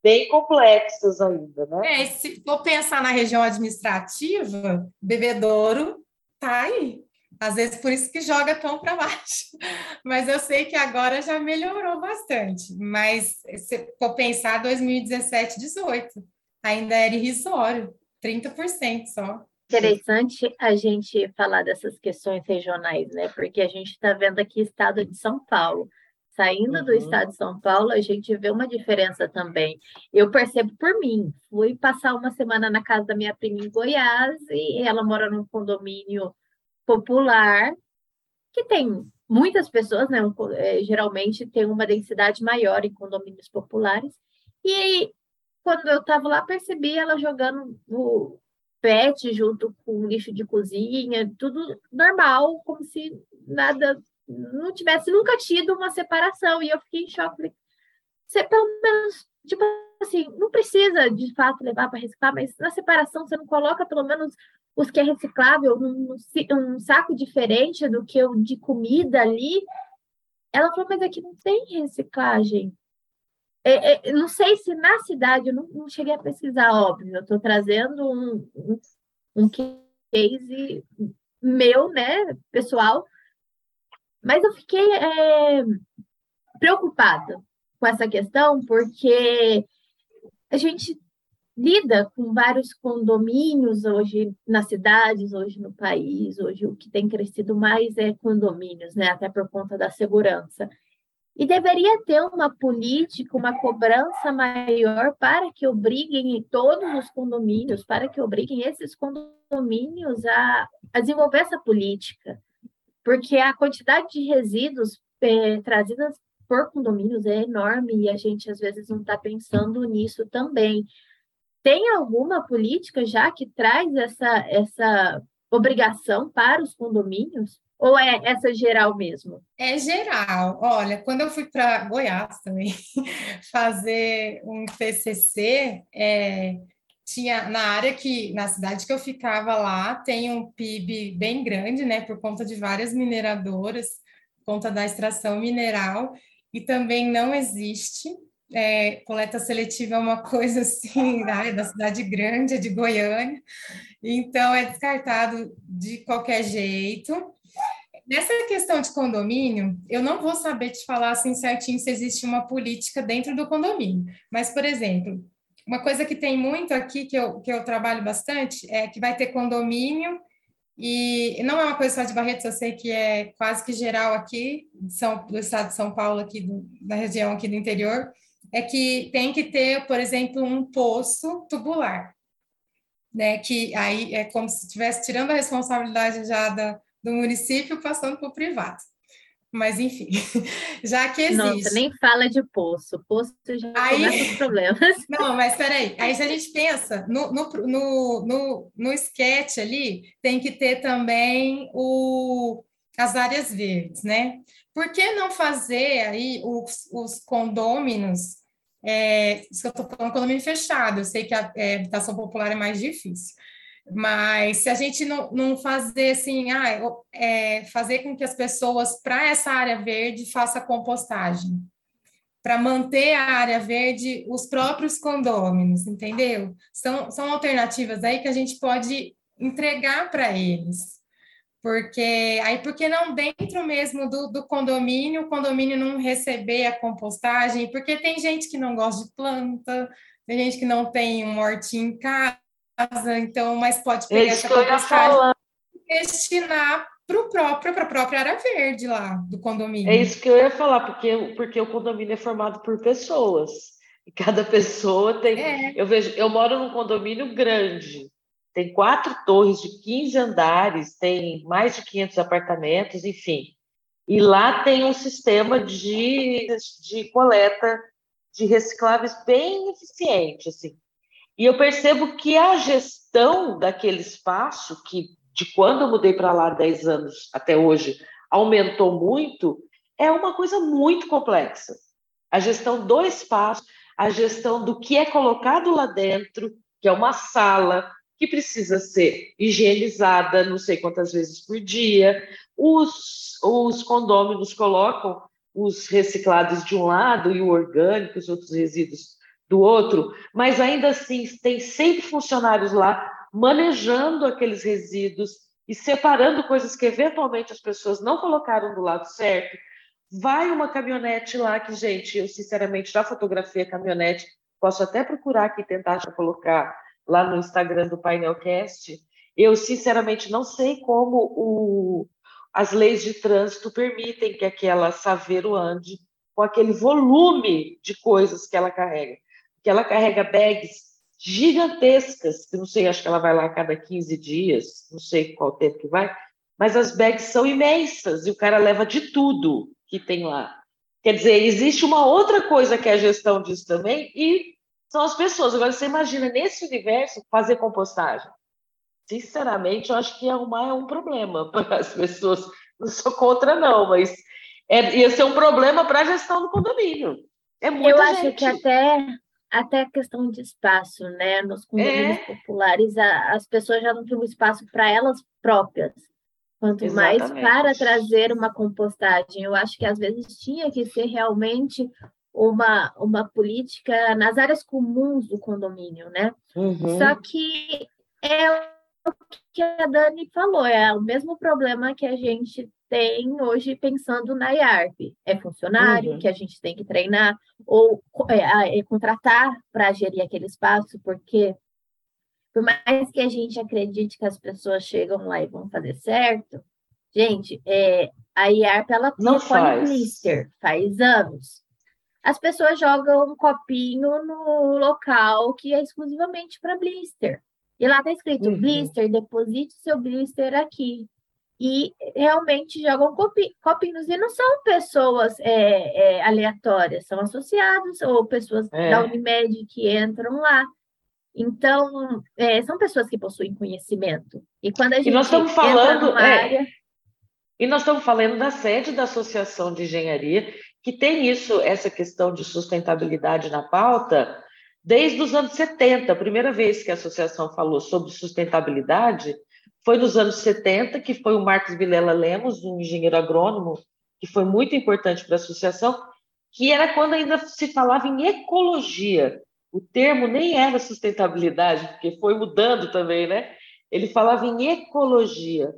bem complexas ainda, né? É, se for pensar na região administrativa, Bebedouro tá aí. Às vezes por isso que joga tão para baixo. <laughs> Mas eu sei que agora já melhorou bastante. Mas se for pensar 2017, 18, ainda era irrisório, 30% só. Interessante a gente falar dessas questões regionais, né? Porque a gente está vendo aqui o estado de São Paulo. Saindo uhum. do estado de São Paulo, a gente vê uma diferença também. Eu percebo por mim. Fui passar uma semana na casa da minha prima em Goiás e ela mora num condomínio popular, que tem muitas pessoas, né? É, geralmente tem uma densidade maior em condomínios populares. E quando eu estava lá, percebi ela jogando o pet junto com lixo de cozinha, tudo normal, como se nada não tivesse nunca tido uma separação. E eu fiquei em choque. Você pelo menos, tipo assim, não precisa de fato levar para reciclar, mas na separação você não coloca pelo menos os que é reciclável num, um saco diferente do que o de comida ali. Ela falou, mas aqui não tem reciclagem. É, é, não sei se na cidade, eu não, não cheguei a pesquisar, óbvio, eu estou trazendo um, um, um case meu, né, pessoal, mas eu fiquei é, preocupada com essa questão, porque a gente lida com vários condomínios hoje nas cidades, hoje no país, hoje o que tem crescido mais é condomínios, né? Até por conta da segurança. E deveria ter uma política, uma cobrança maior para que obriguem todos os condomínios, para que obriguem esses condomínios a, a desenvolver essa política. Porque a quantidade de resíduos é, trazidas por condomínios é enorme e a gente às vezes não está pensando nisso também. Tem alguma política já que traz essa, essa obrigação para os condomínios? Ou é essa geral mesmo? É geral. Olha, quando eu fui para Goiás também <laughs> fazer um TCC, é, tinha na área que na cidade que eu ficava lá tem um PIB bem grande, né, por conta de várias mineradoras, por conta da extração mineral e também não existe é, coleta seletiva é uma <laughs> coisa assim da, da cidade grande, é de Goiânia, então é descartado de qualquer jeito. Nessa questão de condomínio, eu não vou saber te falar assim certinho se existe uma política dentro do condomínio, mas, por exemplo, uma coisa que tem muito aqui, que eu, que eu trabalho bastante, é que vai ter condomínio, e não é uma coisa só de Barretos, eu sei que é quase que geral aqui, São, do estado de São Paulo, aqui do, da região aqui do interior, é que tem que ter, por exemplo, um poço tubular, né? Que aí é como se estivesse tirando a responsabilidade já da, do município, passando para o privado. Mas, enfim, <laughs> já que existe. Nossa, nem fala de poço. Poço já aí... começa os problemas. <laughs> Não, mas peraí. Aí, se a gente pensa no, no, no, no, no sketch ali, tem que ter também o, as áreas verdes, né? Por que não fazer aí os, os condôminos é, isso que eu estou falando condomínio fechado, eu sei que a é, habitação popular é mais difícil. Mas se a gente não, não fazer assim, ah, é, fazer com que as pessoas para essa área verde faça compostagem, para manter a área verde os próprios condôminos, entendeu? São, são alternativas aí que a gente pode entregar para eles. Porque aí, porque não dentro mesmo do, do condomínio, o condomínio não receber a compostagem, porque tem gente que não gosta de planta, tem gente que não tem um hortinho em casa, então, mas pode pegar essa compostagem e destinar para próprio para a própria área verde lá do condomínio. É isso que eu ia falar, porque, porque o condomínio é formado por pessoas. E cada <laughs> pessoa tem. É. Eu vejo, eu moro num condomínio grande tem quatro torres de 15 andares, tem mais de 500 apartamentos, enfim. E lá tem um sistema de, de coleta de recicláveis bem eficiente, assim. E eu percebo que a gestão daquele espaço, que de quando eu mudei para lá 10 anos até hoje, aumentou muito, é uma coisa muito complexa. A gestão do espaço, a gestão do que é colocado lá dentro, que é uma sala, que precisa ser higienizada não sei quantas vezes por dia. Os, os condôminos colocam os reciclados de um lado e o orgânico, os outros resíduos do outro, mas ainda assim tem sempre funcionários lá manejando aqueles resíduos e separando coisas que eventualmente as pessoas não colocaram do lado certo. Vai uma caminhonete lá que, gente, eu sinceramente já fotografei a caminhonete, posso até procurar aqui tentar colocar lá no Instagram do Painelcast, eu sinceramente não sei como o, as leis de trânsito permitem que aquela Saveiro ande com aquele volume de coisas que ela carrega. Que ela carrega bags gigantescas, que não sei, acho que ela vai lá a cada 15 dias, não sei qual tempo que vai, mas as bags são imensas e o cara leva de tudo que tem lá. Quer dizer, existe uma outra coisa que é a gestão disso também, e são as pessoas. Agora, você imagina nesse universo fazer compostagem. Sinceramente, eu acho que arrumar é um problema <laughs> para as pessoas. Não sou contra, não, mas é, ia ser um problema para a gestão do condomínio. É muita eu gente. acho que até, até a questão de espaço, né? Nos condomínios é. populares, a, as pessoas já não têm um espaço para elas próprias. Quanto Exatamente. mais para trazer uma compostagem. Eu acho que às vezes tinha que ser realmente uma, uma política nas áreas comuns do condomínio, né? Uhum. Só que é o que a Dani falou, é o mesmo problema que a gente tem hoje pensando na IARP. É funcionário uhum. que a gente tem que treinar ou é, é contratar para gerir aquele espaço, porque por mais que a gente acredite que as pessoas chegam lá e vão fazer certo, gente, é, a IARP ela não faz. blister faz anos as pessoas jogam um copinho no local que é exclusivamente para blister. E lá está escrito: uhum. blister, deposite seu blister aqui. e realmente jogam copinhos. E não são pessoas é, é, aleatórias, são associados ou pessoas é. da Unimed que entram lá. Então, é, são pessoas que possuem conhecimento. E quando a gente e nós estamos falando, é, área... E nós estamos falando da sede da Associação de Engenharia, que tem isso, essa questão de sustentabilidade na pauta, desde os anos 70. A primeira vez que a associação falou sobre sustentabilidade foi nos anos 70, que foi o Marcos Vilela Lemos, um engenheiro agrônomo, que foi muito importante para a associação, que era quando ainda se falava em ecologia. O termo nem era sustentabilidade, porque foi mudando também, né? Ele falava em ecologia.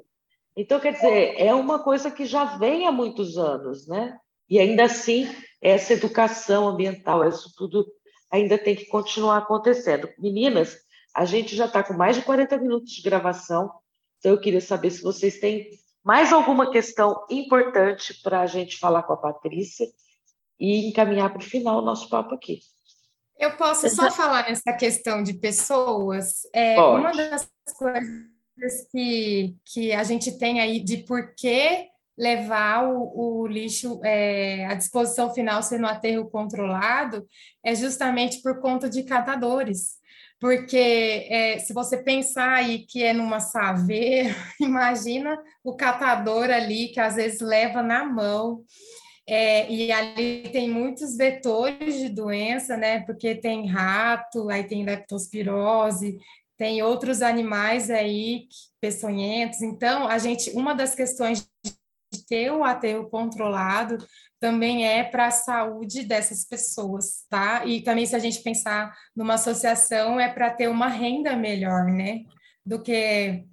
Então, quer dizer, é uma coisa que já vem há muitos anos, né? E ainda assim, essa educação ambiental, isso tudo ainda tem que continuar acontecendo. Meninas, a gente já está com mais de 40 minutos de gravação, então eu queria saber se vocês têm mais alguma questão importante para a gente falar com a Patrícia e encaminhar para o final o nosso papo aqui. Eu posso só falar nessa questão de pessoas. É, uma das coisas que, que a gente tem aí de por que levar o, o lixo é, à disposição final sendo aterro controlado é justamente por conta de catadores. Porque é, se você pensar aí que é numa saveira, <laughs> imagina o catador ali que às vezes leva na mão. É, e ali tem muitos vetores de doença, né? Porque tem rato, aí tem leptospirose, tem outros animais aí peçonhentos. Então, a gente, uma das questões ter o aterro controlado também é para a saúde dessas pessoas, tá? E também se a gente pensar numa associação é para ter uma renda melhor, né? Do que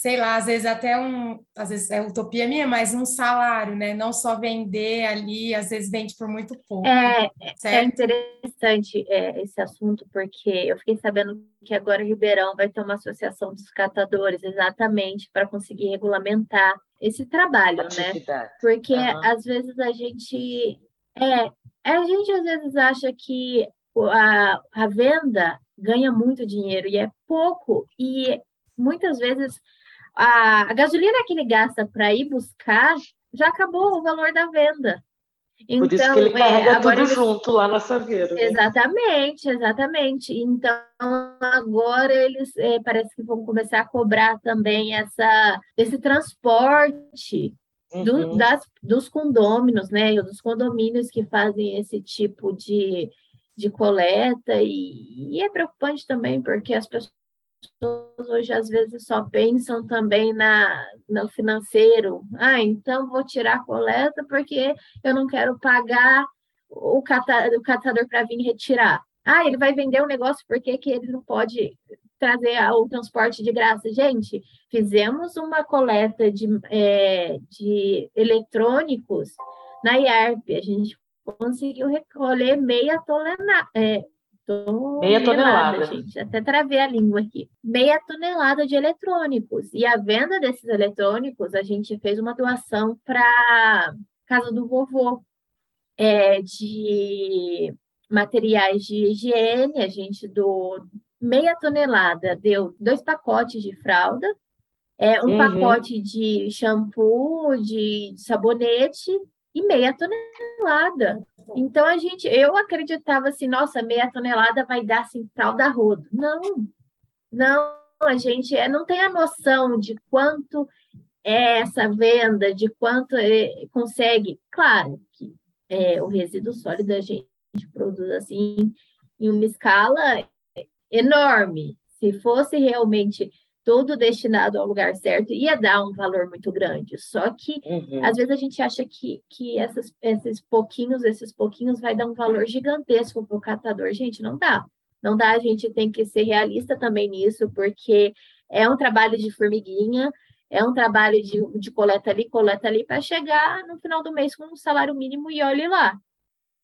sei lá, às vezes até um, às vezes é utopia minha, mas um salário, né? Não só vender ali, às vezes vende por muito pouco. É, é interessante é, esse assunto, porque eu fiquei sabendo que agora Ribeirão vai ter uma associação dos catadores, exatamente, para conseguir regulamentar esse trabalho, Atividade. né? Porque uhum. às vezes a gente. É, a gente às vezes acha que a, a venda ganha muito dinheiro e é pouco, e muitas vezes a, a gasolina que ele gasta para ir buscar já acabou o valor da venda. Então, Por isso que ele então, é, carrega é, tudo ele... junto lá na Saveiro. Né? Exatamente, exatamente. Então, agora eles é, parece que vão começar a cobrar também essa, esse transporte uhum. do, das, dos condôminos, né? Dos condomínios que fazem esse tipo de, de coleta. E, e é preocupante também, porque as pessoas pessoas hoje às vezes só pensam também na, no financeiro. Ah, então vou tirar a coleta porque eu não quero pagar o, cata, o catador para vir retirar. Ah, ele vai vender o um negócio porque que ele não pode trazer o transporte de graça. Gente, fizemos uma coleta de, é, de eletrônicos na IARP. A gente conseguiu recolher meia tonelada, é, Meia tonelada, gente. Até travei a língua aqui. Meia tonelada de eletrônicos. E a venda desses eletrônicos, a gente fez uma doação para casa do vovô é, de materiais de higiene. A gente doou meia tonelada, deu dois pacotes de fralda, é, um uhum. pacote de shampoo, de sabonete e meia tonelada. Então a gente, eu acreditava assim, nossa, meia tonelada vai dar assim tal da rodo. Não, não, a gente é, não tem a noção de quanto é essa venda, de quanto é, consegue. Claro que é, o resíduo sólido a gente produz assim em uma escala enorme. Se fosse realmente tudo destinado ao lugar certo, ia dar um valor muito grande. Só que, uhum. às vezes, a gente acha que, que essas, esses pouquinhos, esses pouquinhos vai dar um valor gigantesco para o catador. Gente, não dá. Não dá, a gente tem que ser realista também nisso, porque é um trabalho de formiguinha, é um trabalho de, de coleta ali, coleta ali, para chegar no final do mês com um salário mínimo e olhe lá.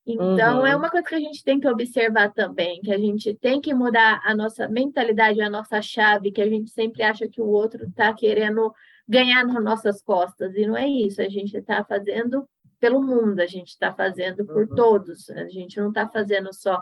Então, é uhum. é uma coisa que a gente tem que observar também, que a gente tem que mudar a nossa mentalidade, a nossa chave, que a gente sempre acha que o outro está querendo ganhar nas nossas costas, e não é isso, a gente está fazendo pelo mundo, a gente está fazendo por uhum. todos, a gente não está fazendo só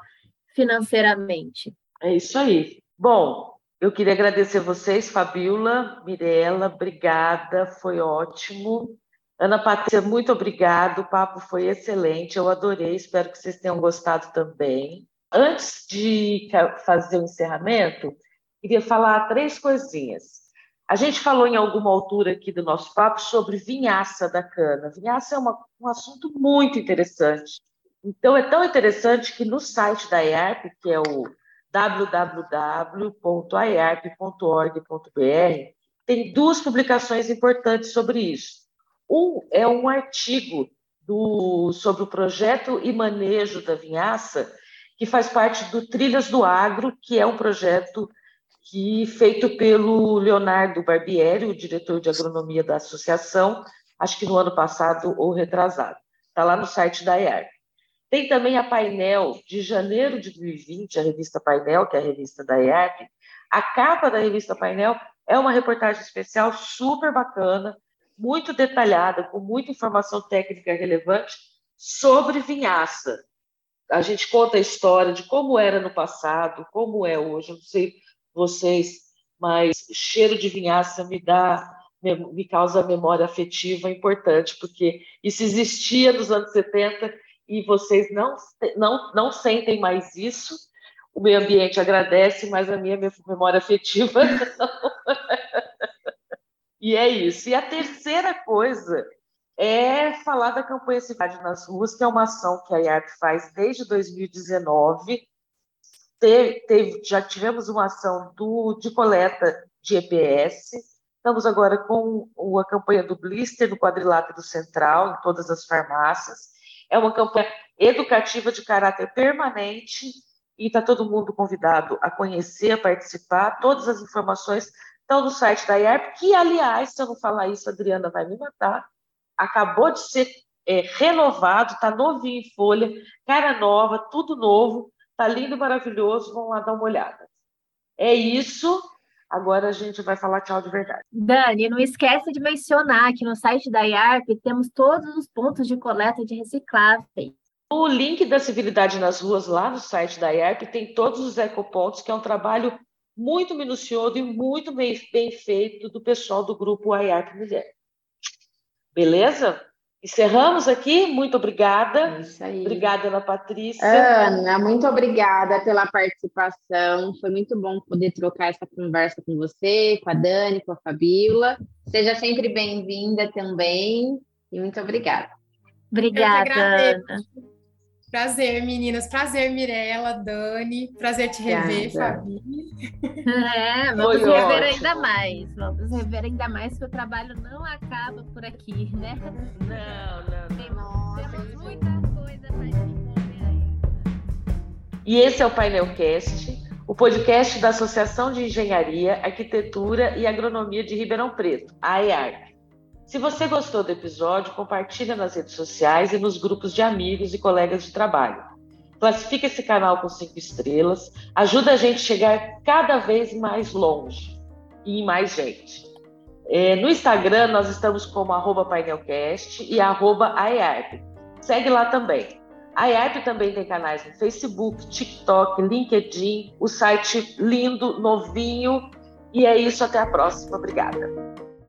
financeiramente. É isso aí. Bom, Eu queria agradecer vocês, Fabiola, Mirella, obrigada, foi ótimo. Ana Patrícia, muito obrigado, o papo foi excelente, eu adorei, espero que vocês tenham gostado também. Antes de fazer o encerramento, queria falar três coisinhas. A gente falou em alguma altura aqui do nosso papo sobre vinhaça da cana. Vinhaça é uma, um assunto muito interessante. Então, é tão interessante que no site da IARP, que é o www.iarp.org.br, tem duas publicações importantes sobre isso. Um é um artigo do, sobre o projeto e manejo da vinhaça, que faz parte do Trilhas do Agro, que é um projeto que feito pelo Leonardo Barbieri, o diretor de agronomia da associação, acho que no ano passado ou retrasado. Está lá no site da IAR. Tem também a Painel, de janeiro de 2020, a revista Painel, que é a revista da IARP. A capa da revista Painel é uma reportagem especial super bacana, muito detalhada, com muita informação técnica relevante sobre vinhaça. A gente conta a história de como era no passado, como é hoje. Eu não sei vocês, mas cheiro de vinhaça me dá, me causa memória afetiva importante, porque isso existia nos anos 70 e vocês não, não, não sentem mais isso. O meio ambiente agradece, mas a minha memória afetiva <laughs> não. E é isso. E a terceira coisa é falar da campanha Cidade nas Ruas, que é uma ação que a IARP faz desde 2019. Teve, teve, já tivemos uma ação do, de coleta de EPS. Estamos agora com a campanha do Blister no quadrilátero central, em todas as farmácias. É uma campanha educativa de caráter permanente e está todo mundo convidado a conhecer, a participar. Todas as informações estão no site da IARP, que, aliás, se eu não falar isso, a Adriana vai me matar, acabou de ser é, renovado, está novinho em folha, cara nova, tudo novo, está lindo, maravilhoso, vão lá dar uma olhada. É isso, agora a gente vai falar tchau de verdade. Dani, não esquece de mencionar que no site da IARP temos todos os pontos de coleta de recicláveis. O link da civilidade nas ruas lá no site da IARP tem todos os ecopontos, que é um trabalho muito minucioso e muito bem, bem feito do pessoal do grupo IARP Mulher. Beleza? Encerramos aqui, muito obrigada. É isso aí. Obrigada, Ana Patrícia. Ana, muito obrigada pela participação. Foi muito bom poder trocar essa conversa com você, com a Dani, com a Fabíola. Seja sempre bem-vinda também. E muito obrigada. Obrigada. Prazer, meninas. Prazer, Mirella, Dani. Prazer te rever, Fabi. <laughs> É, vamos Foi rever ótimo. ainda mais. Vamos rever ainda mais, que o trabalho não acaba por aqui, né? Não, não. Temos, temos muita coisa para desenvolver ainda. E esse é o Painelcast, o podcast da Associação de Engenharia, Arquitetura e Agronomia de Ribeirão Preto, a AEARP. Se você gostou do episódio, compartilhe nas redes sociais e nos grupos de amigos e colegas de trabalho. Classifique esse canal com cinco estrelas, ajuda a gente a chegar cada vez mais longe e em mais gente. É, no Instagram, nós estamos como arroba painelcast e arroba AEARP. Segue lá também. A IARP também tem canais no Facebook, TikTok, LinkedIn, o site lindo, novinho. E é isso, até a próxima. Obrigada.